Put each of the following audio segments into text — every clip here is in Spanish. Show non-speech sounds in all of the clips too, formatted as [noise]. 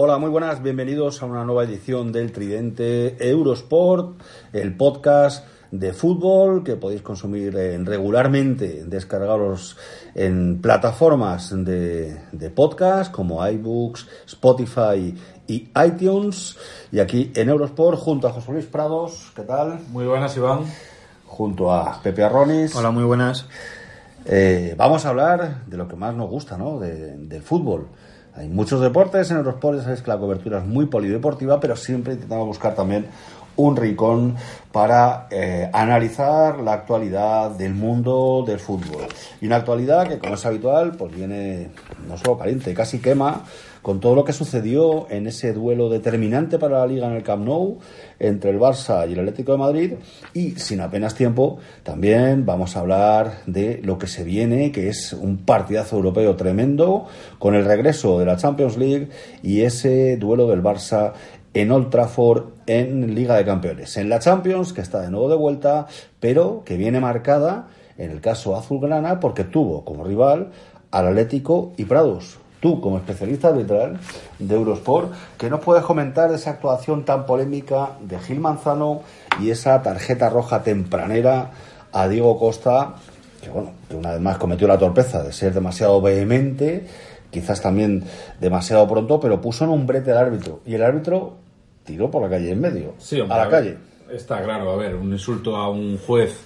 Hola, muy buenas, bienvenidos a una nueva edición del Tridente Eurosport, el podcast de fútbol que podéis consumir regularmente, descargaros en plataformas de, de podcast como iBooks, Spotify y iTunes. Y aquí en Eurosport junto a José Luis Prados, ¿qué tal? Muy buenas, Iván. Junto a Pepe Arronis. Hola, muy buenas. Eh, vamos a hablar de lo que más nos gusta, ¿no? De, del fútbol. Hay muchos deportes en Eurosport, sabéis que la cobertura es muy polideportiva, pero siempre intentamos buscar también un rincón para eh, analizar la actualidad del mundo del fútbol. Y una actualidad que, como es habitual, pues viene no solo caliente, casi quema con todo lo que sucedió en ese duelo determinante para la liga en el Camp Nou entre el Barça y el Atlético de Madrid y sin apenas tiempo también vamos a hablar de lo que se viene que es un partidazo europeo tremendo con el regreso de la Champions League y ese duelo del Barça en Old Trafford en Liga de Campeones. En la Champions, que está de nuevo de vuelta, pero que viene marcada en el caso azulgrana porque tuvo como rival al Atlético y Prados. Tú, como especialista arbitral de Eurosport, ¿qué nos puedes comentar de esa actuación tan polémica de Gil Manzano y esa tarjeta roja tempranera a Diego Costa, que bueno, que una vez más cometió la torpeza de ser demasiado vehemente, quizás también demasiado pronto, pero puso en un brete al árbitro. Y el árbitro tiró por la calle en medio, sí, hombre, a la calle. Está claro, a ver, un insulto a un juez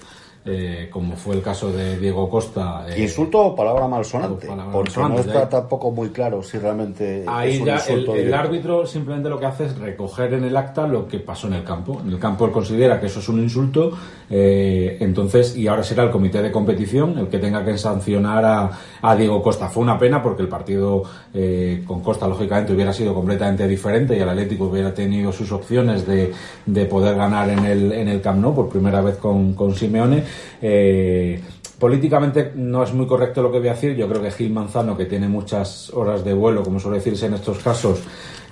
eh, como fue el caso de Diego Costa. Eh, insulto o palabra malsonante, palabra porque malsonante, no está tampoco muy claro si realmente ahí es un ya insulto el, el, árbitro simplemente lo que hace es recoger en el acta lo que pasó en el campo. En el campo él considera que eso es un insulto, eh, entonces y ahora será el comité de competición el que tenga que sancionar a, a Diego Costa. Fue una pena porque el partido eh, con Costa lógicamente hubiera sido completamente diferente y el Atlético hubiera tenido sus opciones de, de poder ganar en el, en el Camp Nou por primera vez con, con Simeone. Eh, políticamente no es muy correcto lo que voy a decir. Yo creo que Gil Manzano, que tiene muchas horas de vuelo, como suele decirse en estos casos,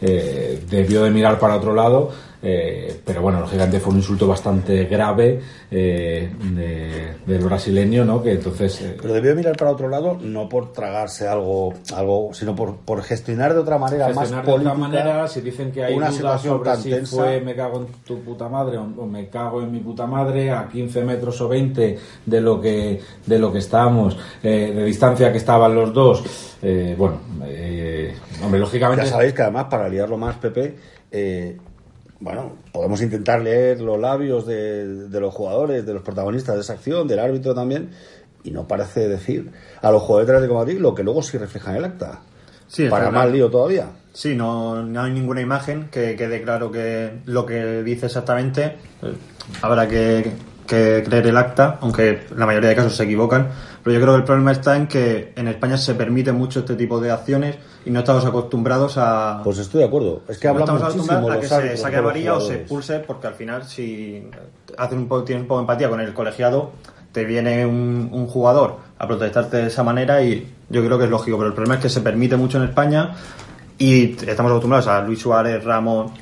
eh, debió de mirar para otro lado. Eh, pero bueno, lógicamente fue un insulto bastante grave eh, de, del brasileño, ¿no? Que entonces. Eh, pero debió mirar para otro lado, no por tragarse algo, algo sino por, por gestionar de otra manera gestionar más de política. otra manera, si dicen que hay una situación sobre tan si tensa. fue me cago en tu puta madre o, o, me cago en mi puta madre a 15 metros o 20 de lo que de lo que estábamos, eh, de distancia que estaban los dos. bueno, hombre, lógicamente. Ya sabéis que además, para liarlo más, Pepe. Eh, bueno, podemos intentar leer los labios de, de, los jugadores, de los protagonistas de esa acción, del árbitro también, y no parece decir a los jugadores de Atlético de Madrid lo que luego sí refleja en el acta. Sí, Para más lío todavía. Sí, no, no hay ninguna imagen que quede claro que lo que dice exactamente. Eh, Habrá que, que creer el acta, aunque la mayoría de casos se equivocan. Pero yo creo que el problema está en que en España se permite mucho este tipo de acciones y no estamos acostumbrados a. Pues estoy de acuerdo. Es que no hablamos acostumbrados a que se saque amarilla o se expulse, porque al final, si hacen un poco, tienes un poco de empatía con el colegiado, te viene un, un jugador a protestarte de esa manera y yo creo que es lógico. Pero el problema es que se permite mucho en España y estamos acostumbrados a Luis Suárez, Ramos,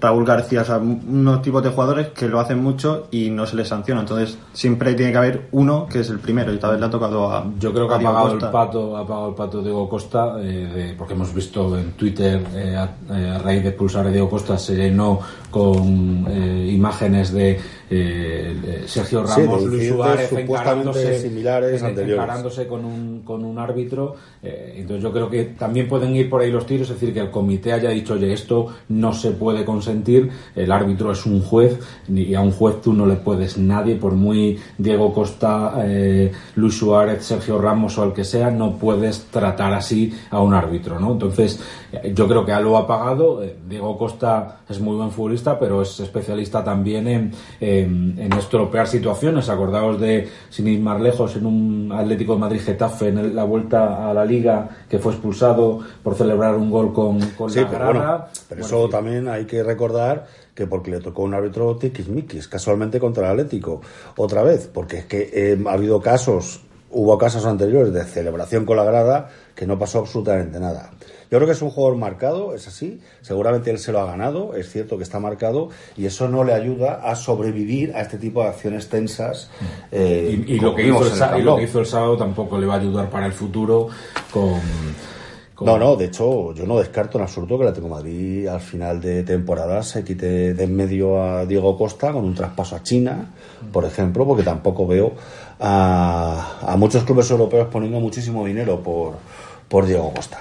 Raúl García, o sea, unos tipos de jugadores que lo hacen mucho y no se les sanciona. Entonces, siempre tiene que haber uno que es el primero y tal vez le ha tocado a. Yo creo que ha pagado el pato, ha pagado el pato Diego Costa, eh, de- porque hemos visto en Twitter eh, a, eh, a raíz de expulsar a Diego Costa se llenó con eh, imágenes de eh, Sergio Sí, Ramos, Luis Suárez encarándose, similares encarándose con un, con un árbitro. eh, entonces yo creo que también pueden ir por ahí los tiros, es decir, que el comité haya dicho, oye, esto no se puede consentir. El árbitro es un juez y a un juez tú no le puedes nadie, por muy Diego Costa, eh, Luis Suárez, Sergio Ramos o el que sea, no puedes tratar así a un árbitro, ¿no? Entonces, yo creo que algo ha pagado. Diego Costa es muy buen futbolista, pero es especialista también en, en, estropear situaciones. Acordaos de, sin ir más lejos, en un Atlético de Madrid-Getafe, en la vuelta a la Liga, que fue expulsado por celebrar un gol con, con la pero, pero eso también hay que recordar que porque le tocó un árbitro tiquismiquis, casualmente contra el Atlético, otra vez, porque es que eh, ha habido casos, hubo casos anteriores de celebración con la grada que no pasó absolutamente nada. Yo creo que es un jugador marcado, es así. Seguramente él se lo ha ganado, es cierto que está marcado, y eso no le ayuda a sobrevivir a este tipo de acciones tensas. Eh, y, lo que hizo el, y, lo que hizo el, sábado tampoco le va a ayudar para el futuro con no, no, de hecho, yo no descarto en absoluto que la Tengo Madrid al final de temporada se quite de en medio a Diego Costa con un traspaso a China, por ejemplo, porque tampoco veo a, muchos clubes europeos poniendo muchísimo dinero por, por Diego Costa.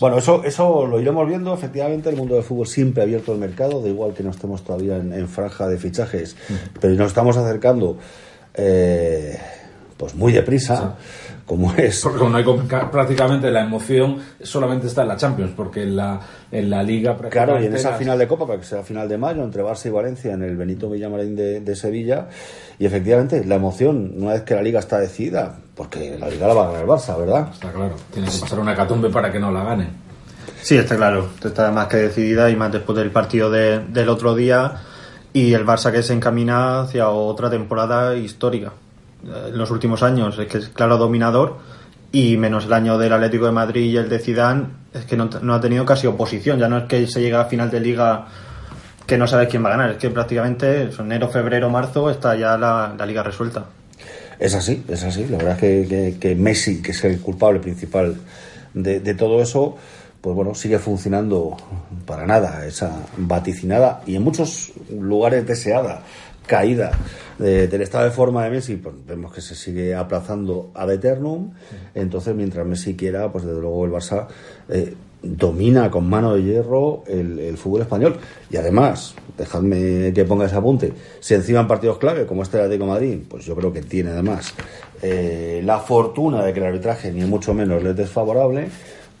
Bueno, eso, eso lo iremos viendo. Efectivamente, el mundo del fútbol siempre ha abierto el mercado, da igual que no estemos todavía en, franja de fichajes, pero nos estamos acercando eh, pues muy deprisa como [laughs] es. Porque no hay prácticamente la emoción solamente está en la Champions, porque en la, en la Liga. Claro, y en esa final de Copa, para que sea final de mayo, entre Barça y Valencia, en el Benito Villamarín de, de, Sevilla, y efectivamente la emoción, una vez que la Liga está decidida, porque la Liga la va a ganar el Barça, ¿verdad? Está claro, tiene que pasar una catumbe para que no la gane. Sí, está claro, está más que decidida y más después del partido de, del otro día y el Barça que se encamina hacia otra temporada histórica en los últimos años es que es claro dominador y menos el año del Atlético de Madrid y el de Zidane es que no, ha tenido casi oposición. Ya no es que se llega a final de liga que no sabes quién va a ganar es que prácticamente enero febrero marzo está ya la, liga resuelta. Es así es así. La verdad es que, que, Messi que es el culpable principal de, de todo eso pues bueno, sigue funcionando para nada esa vaticinada y en muchos lugares deseada caída del estado de forma de Messi, pues vemos que se sigue aplazando ad eternum. Entonces, mientras Messi quiera, pues desde luego el Barça eh, domina con mano de hierro el, fútbol español. Y además, dejadme que ponga ese apunte, si encima en partidos clave como este de Atlético Madrid, pues yo creo que tiene además eh, la fortuna de que el arbitraje ni mucho menos le es desfavorable,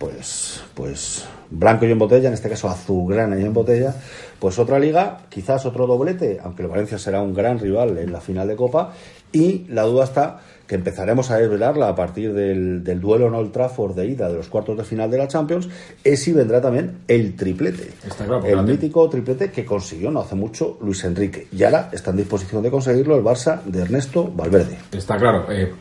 pues, pues blanco y en botella, en este caso azulgrana y en botella, pues otra liga, quizás otro doblete, aunque el Valencia será un gran rival en la final de Copa, y la duda está que empezaremos a desvelarla a partir del, duelo en Old Trafford de ida de los cuartos de final de la Champions, es si vendrá también el triplete. el mítico triplete que consiguió no hace mucho Luis Enrique. Y ahora está en disposición de conseguirlo el Barça de Ernesto Valverde. Está claro. Eh,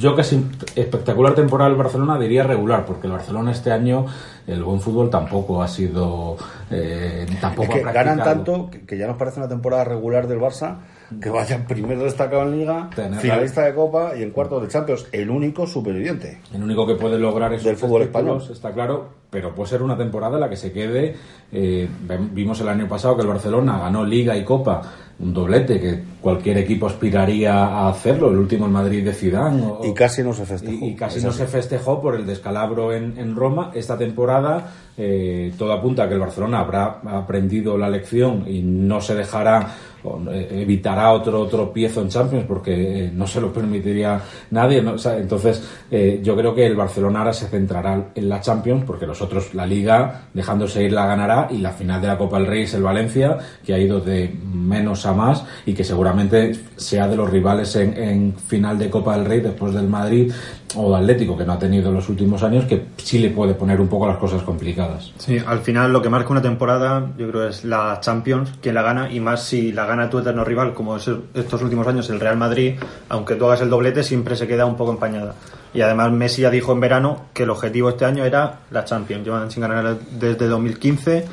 yo que es espectacular temporada del Barcelona diría regular, porque el Barcelona este año el buen fútbol tampoco ha sido eh, tampoco que ganan tanto que, ya nos parece una temporada regular del Barça que vayan primero destacado en Liga, finalista de Copa y en cuartos de Champions, el único superviviente. El único que puede lograr eso del fútbol español. Está claro, pero puede ser una temporada en la que se quede. Eh, vimos el año pasado que el Barcelona ganó Liga y Copa un doblete que cualquier equipo aspiraría a hacerlo, el último en Madrid de Zidane. y casi no se festejó. Y, casi no se festejó por el descalabro en, en Roma. Esta temporada eh, todo apunta a que el Barcelona habrá aprendido la lección y no se dejará eh, evitará otro tropiezo en Champions porque eh, no se lo permitiría nadie. entonces, eh, yo creo que el Barcelona ahora se centrará en la Champions porque los otros, la Liga, dejándose ir, la ganará y la final de la Copa del Rey es el Valencia, que ha ido de menos a más y que seguramente sea de los rivales en, en final de Copa del Rey después del Madrid o Atlético, que no ha tenido en los últimos años, que sí le puede poner un poco las cosas complicadas. Sí, al final lo que marca una temporada, yo creo, es la Champions, quien la gana, y más si la gana tu eterno rival, como es estos últimos años el Real Madrid, aunque tú hagas el doblete, siempre se queda un poco empañada. Y además Messi ya dijo en verano que el objetivo este año era la Champions. Llevan sin ganar desde 2015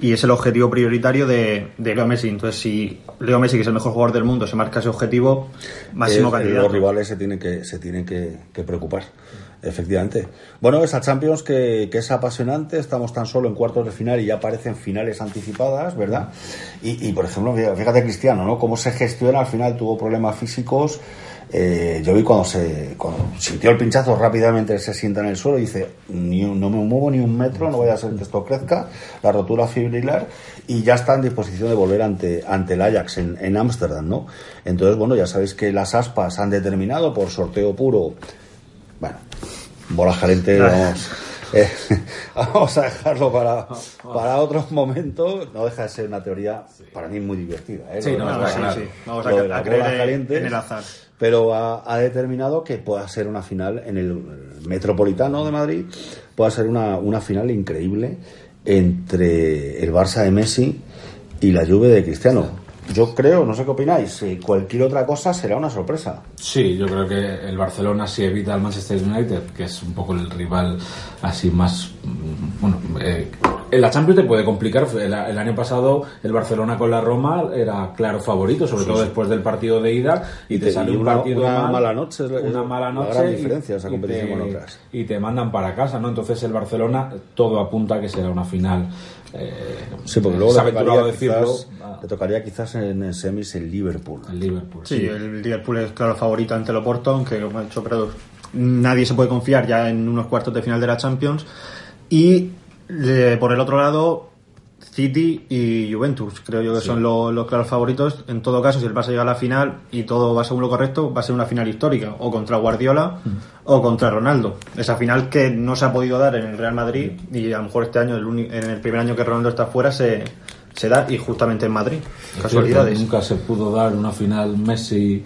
y es el objetivo prioritario de, Leo Messi. Entonces, si Leo Messi, que es el mejor jugador del mundo, se marca ese objetivo, máximo candidato. Los rivales se tienen que, se tienen que, preocupar. Efectivamente. Bueno, esa Champions que, es apasionante, estamos tan solo en cuartos de final y ya aparecen finales anticipadas, ¿verdad? Y, por ejemplo, fíjate Cristiano, ¿no? Cómo se gestiona, al final tuvo problemas físicos, Eh, yo vi cuando se cuando sintió el pinchazo rápidamente se sienta en el suelo y dice ni un- no me muevo ni un metro no voy a hacer que esto crezca la rotura fibrilar y ya está en disposición de volver ante ante el Ajax en en Ámsterdam no entonces bueno ya sabéis que las aspas han determinado por sorteo puro. Bueno bolas calientes vamos eh, [laughs] vamos a dejarlo para, para otros momentos no deja de ser una teoría para mí muy divertida ¿eh? Sí, no, no, bolas sí, sí. Vamos a- a creer en el azar. pero ha, ha determinado que pueda ser una final en el Metropolitano de Madrid, pueda ser una, una final increíble entre el Barça de Messi y la Juve de Cristiano. Yo creo, no sé qué opináis, cualquier otra cosa será una sorpresa. Sí, yo creo que el Barcelona si evita al Manchester United, que es un poco el rival así más... mm, Bueno, eh, en la Champions te puede complicar. El, el año pasado el Barcelona con la Roma era claro favorito, sobre todo después del partido de ida, y, Y te, te- sale y un una- partido una mal, mala noche una mala la noche gran y- diferencia esa y competición te- con otras. Y te mandan para casa, ¿no? Entonces el Barcelona todo apunta a que será una final. Eh, Sí, porque luego se le tocaría, decirlo quizás, le tocaría quizás en, semis el Liverpool. al Liverpool. Sí, el Liverpool es claro favorito ante el Oporto, aunque como ha dicho nadie se puede confiar ya en unos cuartos de final de la Champions. Y eh, por el otro lado, City y Juventus, creo yo que son los, los claros favoritos. En todo caso, si el Barça llega a la final y todo va según lo correcto, va a ser una final histórica, o contra Guardiola o contra Ronaldo. Esa final que no se ha podido dar en el Real Madrid y a lo mejor este año, el en el primer año que Ronaldo está fuera, se, se da y justamente en Madrid. Es Casualidades. cierto, Nunca se pudo dar una final Messi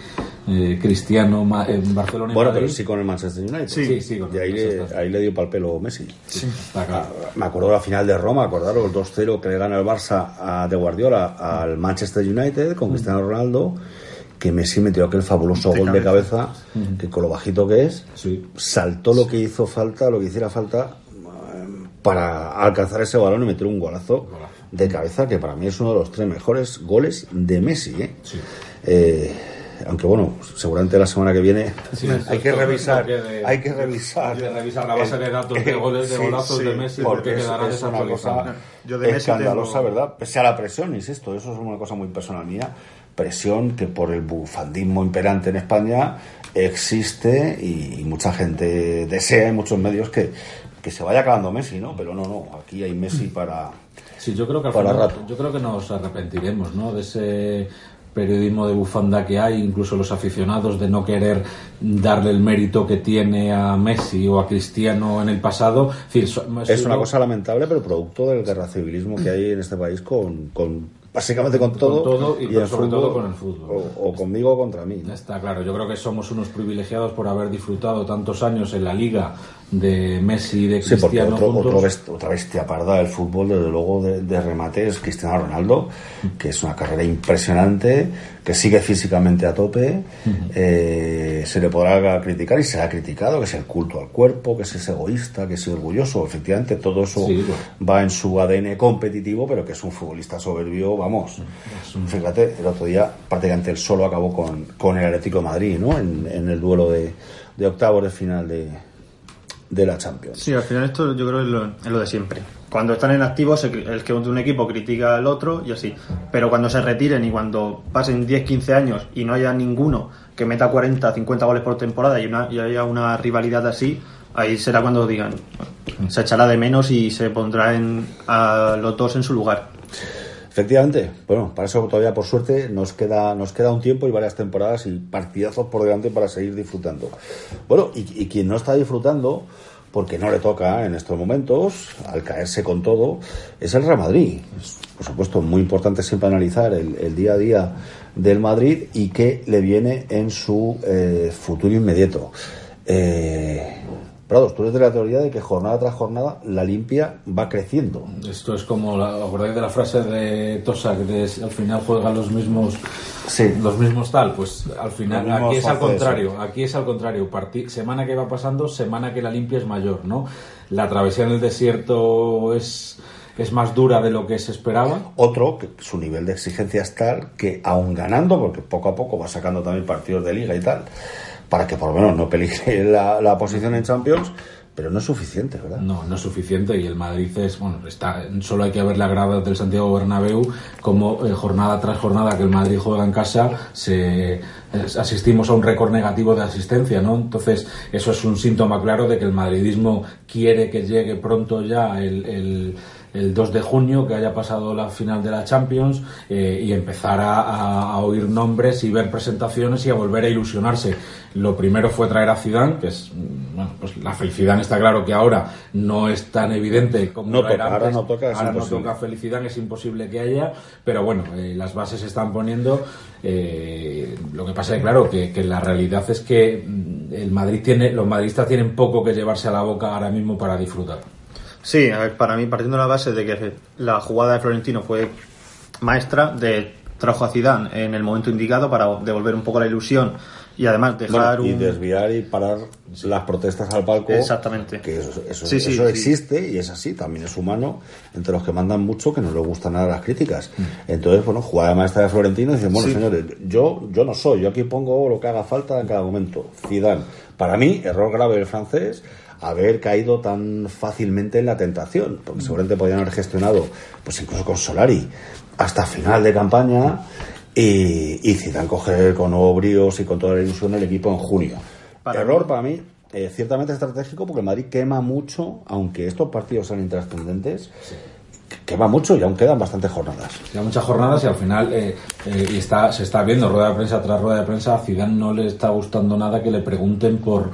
eh, Cristiano ma- en Barcelona y Bueno, pero sí con el Manchester United. Sí, sí, con y ahí le, ahí le dio pal pelo Messi. Está claro. Ah, Me acuerdo de la final de Roma, acordaros, el 2-0 que le gana el Barça a, de Guardiola al Manchester United con Cristiano Ronaldo, que Messi metió aquel fabuloso De gol de cabeza. cabeza, que con lo bajito que es, Sí. saltó lo que hizo falta, lo que hiciera falta eh, para alcanzar ese balón y meter un golazo de cabeza, que para mí es uno de los tres mejores goles de Messi. ¿eh? Sí. Eh, aunque bueno, seguramente la semana que viene Sí, hay que revisar, de- hay que revisar, hay que revisar la base de datos de [laughs] goles, de golazos de Messi, porque porque es, quedará es una cosa Yo de Messi escandalosa, tengo- ¿verdad? Pese a la presión, insisto, eso es una cosa muy personal mía, presión que por el bufandismo imperante en España existe y, y mucha gente desea en muchos medios que, que se vaya acabando Messi, ¿no? Pero no, no, aquí hay Messi para... Sí, yo creo que al final- rato. yo creo que nos arrepentiremos, ¿no? De ese periodismo de bufanda que hay, incluso los aficionados de no querer darle el mérito que tiene a Messi o a Cristiano en el pasado. Es, una cosa lamentable, pero producto del guerra civilismo que hay en este país con, con básicamente con todo, todo y en sobre todo con el fútbol. O, o conmigo o contra mí. ¿no? Está claro, yo creo que somos unos privilegiados por haber disfrutado tantos años en la liga de Messi y de Sí, porque Cristiano otro, otro best- otra bestia parda del fútbol, desde luego, de, de remate es Cristiano Ronaldo, que es una carrera impresionante, que sigue físicamente a tope. eh, se le podrá criticar y se ha criticado, que es el culto al cuerpo, que es egoísta, que es orgulloso. Efectivamente, todo eso Sí, bueno. va en su ADN competitivo, pero que es un futbolista soberbio, vamos. Fíjate, el otro día prácticamente él solo acabó con, con el Atlético de Madrid, ¿no? En, en el duelo de, de octavos de final de, de la Champions. Sí, al final esto yo creo es lo, es lo de siempre. Cuando están en activo, el que un equipo critica al otro y así. Pero cuando se retiren y cuando pasen 10, 15 años y no haya ninguno que meta 40, 50 goles por temporada y, una, y haya una rivalidad así, ahí será cuando digan, se echará de menos y se pondrá en, a los dos en su lugar. Efectivamente, bueno, para eso todavía por suerte nos queda, nos queda un tiempo y varias temporadas y partidazos por delante para seguir disfrutando. Bueno, y, quien no está disfrutando, porque no le toca en estos momentos, al caerse con todo, es el Real Madrid. Por supuesto, muy importante siempre analizar el, el día a día del Madrid y qué le viene en su eh, futuro inmediato. Eh, Prados, tú eres de la teoría de que jornada tras jornada la limpia va creciendo. Esto es como, la, ¿os acordáis de la frase de Tosak de al final juegan los mismos Sí. los mismos tal? Pues al final, aquí es al contrario, aquí es al contrario, Parti- semana que va pasando, semana que la limpia es mayor, ¿no? La travesía en el desierto es, es más dura de lo que se esperaba. Otro, que su nivel de exigencia es tal que, aun ganando, porque poco a poco va sacando también partidos de liga y tal, para que por lo menos no peligre la, la posición en Champions, pero no es suficiente, ¿verdad? No, no es suficiente y el Madrid es, bueno, está, solo hay que ver la grada del Santiago Bernabéu como eh, jornada tras jornada que el Madrid juega en casa se asistimos a un récord negativo de asistencia, ¿no? Entonces, eso es un síntoma claro de que el madridismo quiere que llegue pronto ya el 2 de junio, que haya pasado la final de la Champions eh, y empezar a, oír nombres y ver presentaciones y a volver a ilusionarse. Lo primero fue traer a Zidane, que es, mm, bueno, pues la felicidad está claro que ahora no es tan evidente como no era Ahora no toca, ahora no toca felicidad, es imposible que haya, pero bueno, eh, las bases se están poniendo. Eh, lo que pasa es claro que, que la realidad es que mm, el Madrid tiene, los madridistas tienen poco que llevarse a la boca ahora mismo para disfrutar. Sí, para mí, partiendo de la base de que la jugada de Florentino fue maestra, de trajo a Zidane en el momento indicado para devolver un poco la ilusión y además dejar y desviar y parar las protestas al palco exactamente. que eso, eso, existe y es así también es humano entre los que mandan mucho que no les gustan nada las críticas. Mm. entonces bueno jugada maestra de Florentino y dicen bueno señores yo yo no soy yo aquí pongo lo que haga falta en cada momento Zidane para mí error grave del francés haber caído tan fácilmente en la tentación, porque mm. seguramente podían haber gestionado, pues incluso con Solari, hasta final de campaña y, y Zidane coger con nuevos bríos y con toda la ilusión el equipo en junio. Error para mí, eh, ciertamente estratégico, porque el Madrid quema mucho, aunque estos partidos sean intrascendentes. quema mucho y aún quedan bastantes jornadas. Quedan muchas jornadas y al final eh, eh, y está, se está viendo rueda de prensa tras rueda de prensa. A Zidane no le está gustando nada que le pregunten por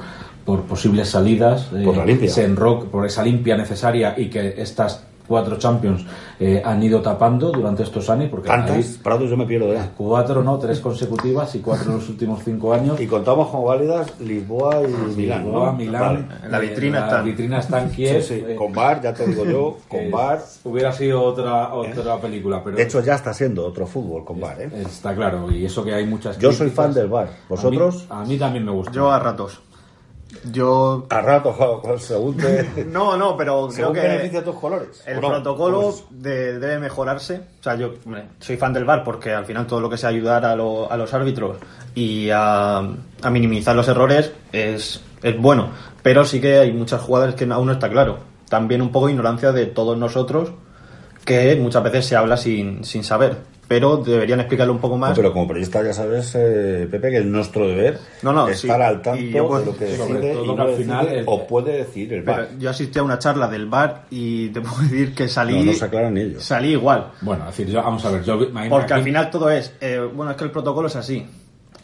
por posibles salidas, por, la eh, por esa limpia necesaria y que estas cuatro Champions eh, han ido tapando durante estos años. Porque ¿Cuántas? yo me pierdo ya. Cuatro, ¿no? Tres consecutivas y cuatro en los últimos cinco años. Y contamos como válidas Lisboa y Milán. Lisboa, Milán. La vitrina está. La vitrina está en Kiev. Sí, sí. con Bar, ya te digo yo, [laughs] con Bar. Hubiera sido otra otra película. pero De hecho, ya está siendo otro fútbol con Bar, ¿eh? Está claro, y eso que hay muchas. Yo soy fan del Bar. ¿Vosotros? A mí, también me gusta. Yo a ratos. Yo. A rato, según te... no, no, pero creo que. beneficia tus colores. El protocolo debe mejorarse. O sea, yo soy fan del bar porque al final todo lo que sea ayudar a, a los árbitros y a, a, minimizar los errores es, es bueno. Pero sí que hay muchas jugadas que aún no está claro. También un poco ignorancia de todos nosotros que muchas veces se habla sin, sin saber pero deberían explicarlo un poco más. pero como periodista ya sabes, eh, Pepe, que es nuestro deber no, estar al tanto de lo que decide y al final o puede decir el bar. yo asistí a una charla del bar y te puedo decir que salí. No, se aclaran ellos. Salí igual. Bueno, decir, yo, vamos a ver, yo, Porque al final todo es. Eh, bueno, es que el protocolo es así.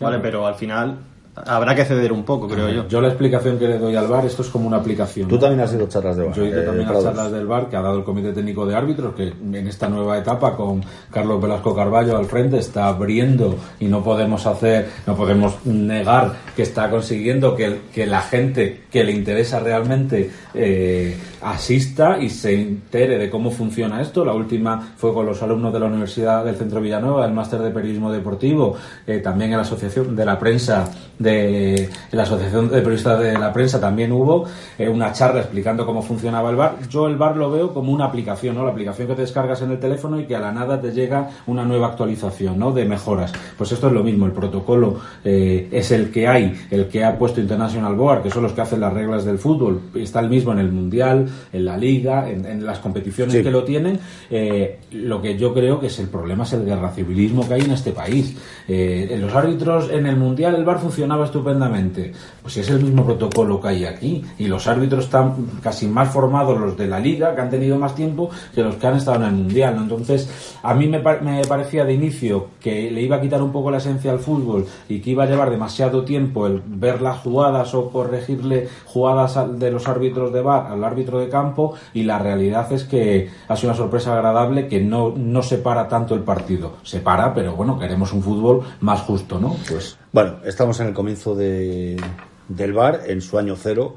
Vale, pero al final habrá que ceder un poco, creo yo. Yo la explicación que le doy al VAR, esto es como una aplicación. Tú también has ido charlas de VAR. Yo he ido eh, también a charlas del VAR que ha dado el Comité Técnico de Árbitros, que en esta nueva etapa con Carlos Velasco Carballo al frente está abriendo y no podemos hacer, no podemos negar que está consiguiendo que, que la gente que le interesa realmente eh, asista y se entere de cómo funciona esto. La última fue con los alumnos de la Universidad del Centro Villanueva, el máster de periodismo deportivo, eh, también en la Asociación de la Prensa de la Asociación de Periodistas de la Prensa también hubo eh, una charla explicando cómo funcionaba el bar. Yo el bar lo veo como una aplicación, ¿no? La aplicación que te descargas en el teléfono y que a la nada te llega una nueva actualización, ¿no? De mejoras. Pues esto es lo mismo, el protocolo eh, es el que hay, el que ha puesto International Board, que son los que hacen las reglas del fútbol. Está el mismo en el Mundial, en la Liga, en, las competiciones que lo tienen. Eh, lo que yo creo que es el problema es el guerra civilismo que hay en este país. en los árbitros en el Mundial el bar funcionaba estupendamente. Pues es el mismo protocolo que hay aquí. Y los árbitros están casi más formados los de la liga, que han tenido más tiempo, que los que han estado en el mundial. Entonces, a mí me, me parecía de inicio que le iba a quitar un poco la esencia al fútbol y que iba a llevar demasiado tiempo el ver las jugadas o corregirle jugadas de los árbitros de bar al árbitro de campo. Y la realidad es que ha sido una sorpresa agradable que no, no separa tanto el partido. Separa, pero bueno, queremos un fútbol más justo, ¿no? Pues bueno, estamos en el comienzo de, del bar, en su año cero.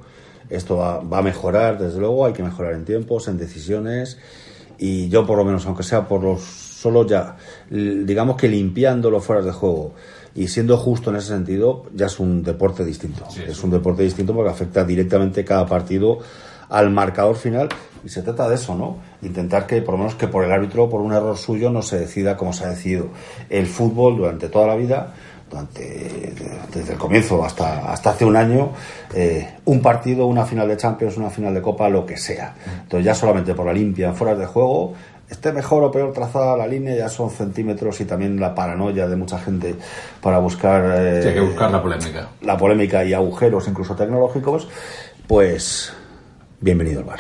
Esto va, a mejorar, desde luego, hay que mejorar en tiempos, en decisiones. Y yo, por lo menos, aunque sea por los solo ya, digamos que limpiando los fueras de juego y siendo justo en ese sentido, ya es un deporte distinto. es un deporte distinto porque afecta directamente cada partido al marcador final y se trata de eso, ¿no? Intentar que por lo menos que por el árbitro, por un error suyo, no se decida como se ha decidido el fútbol durante toda la vida durante desde el comienzo hasta, hasta hace un año, eh, un partido, una final de Champions, una final de Copa, lo que sea. Entonces ya solamente por la limpia, fuera de juego, esté mejor o peor trazada la línea, ya son centímetros y también la paranoia de mucha gente para buscar... Eh, hay que buscar la polémica. La polémica y agujeros incluso tecnológicos, pues bienvenido al bar.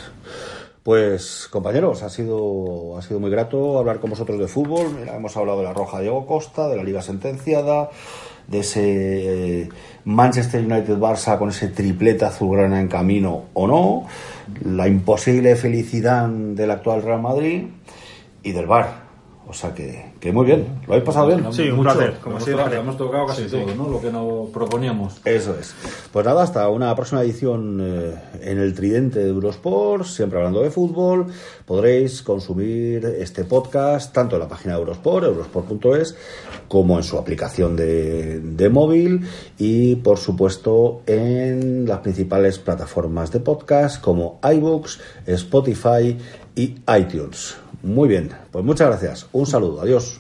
Pues compañeros, ha sido, ha sido muy grato hablar con vosotros de fútbol. Hemos hablado de la Roja Diego Costa, de la Liga Sentenciada, de ese eh, Manchester United Barça con ese triplete azulgrana en camino o no, la imposible felicidad del actual Real Madrid y del Bar. O sea que, que muy bien. ¿Lo habéis pasado bien? Sí, un placer. Como hemos, tocado, hemos tocado casi todo, ¿no? Lo que nos proponíamos. Eso es. Pues nada, hasta una próxima edición eh, en el tridente de Eurosport, siempre hablando de fútbol. Podréis consumir este podcast tanto en la página de Eurosport, eurosport.es, como en su aplicación de, de móvil y, por supuesto, en las principales plataformas de podcast como iBooks, Spotify y iTunes. Muy bien, pues muchas gracias. Un saludo, adiós.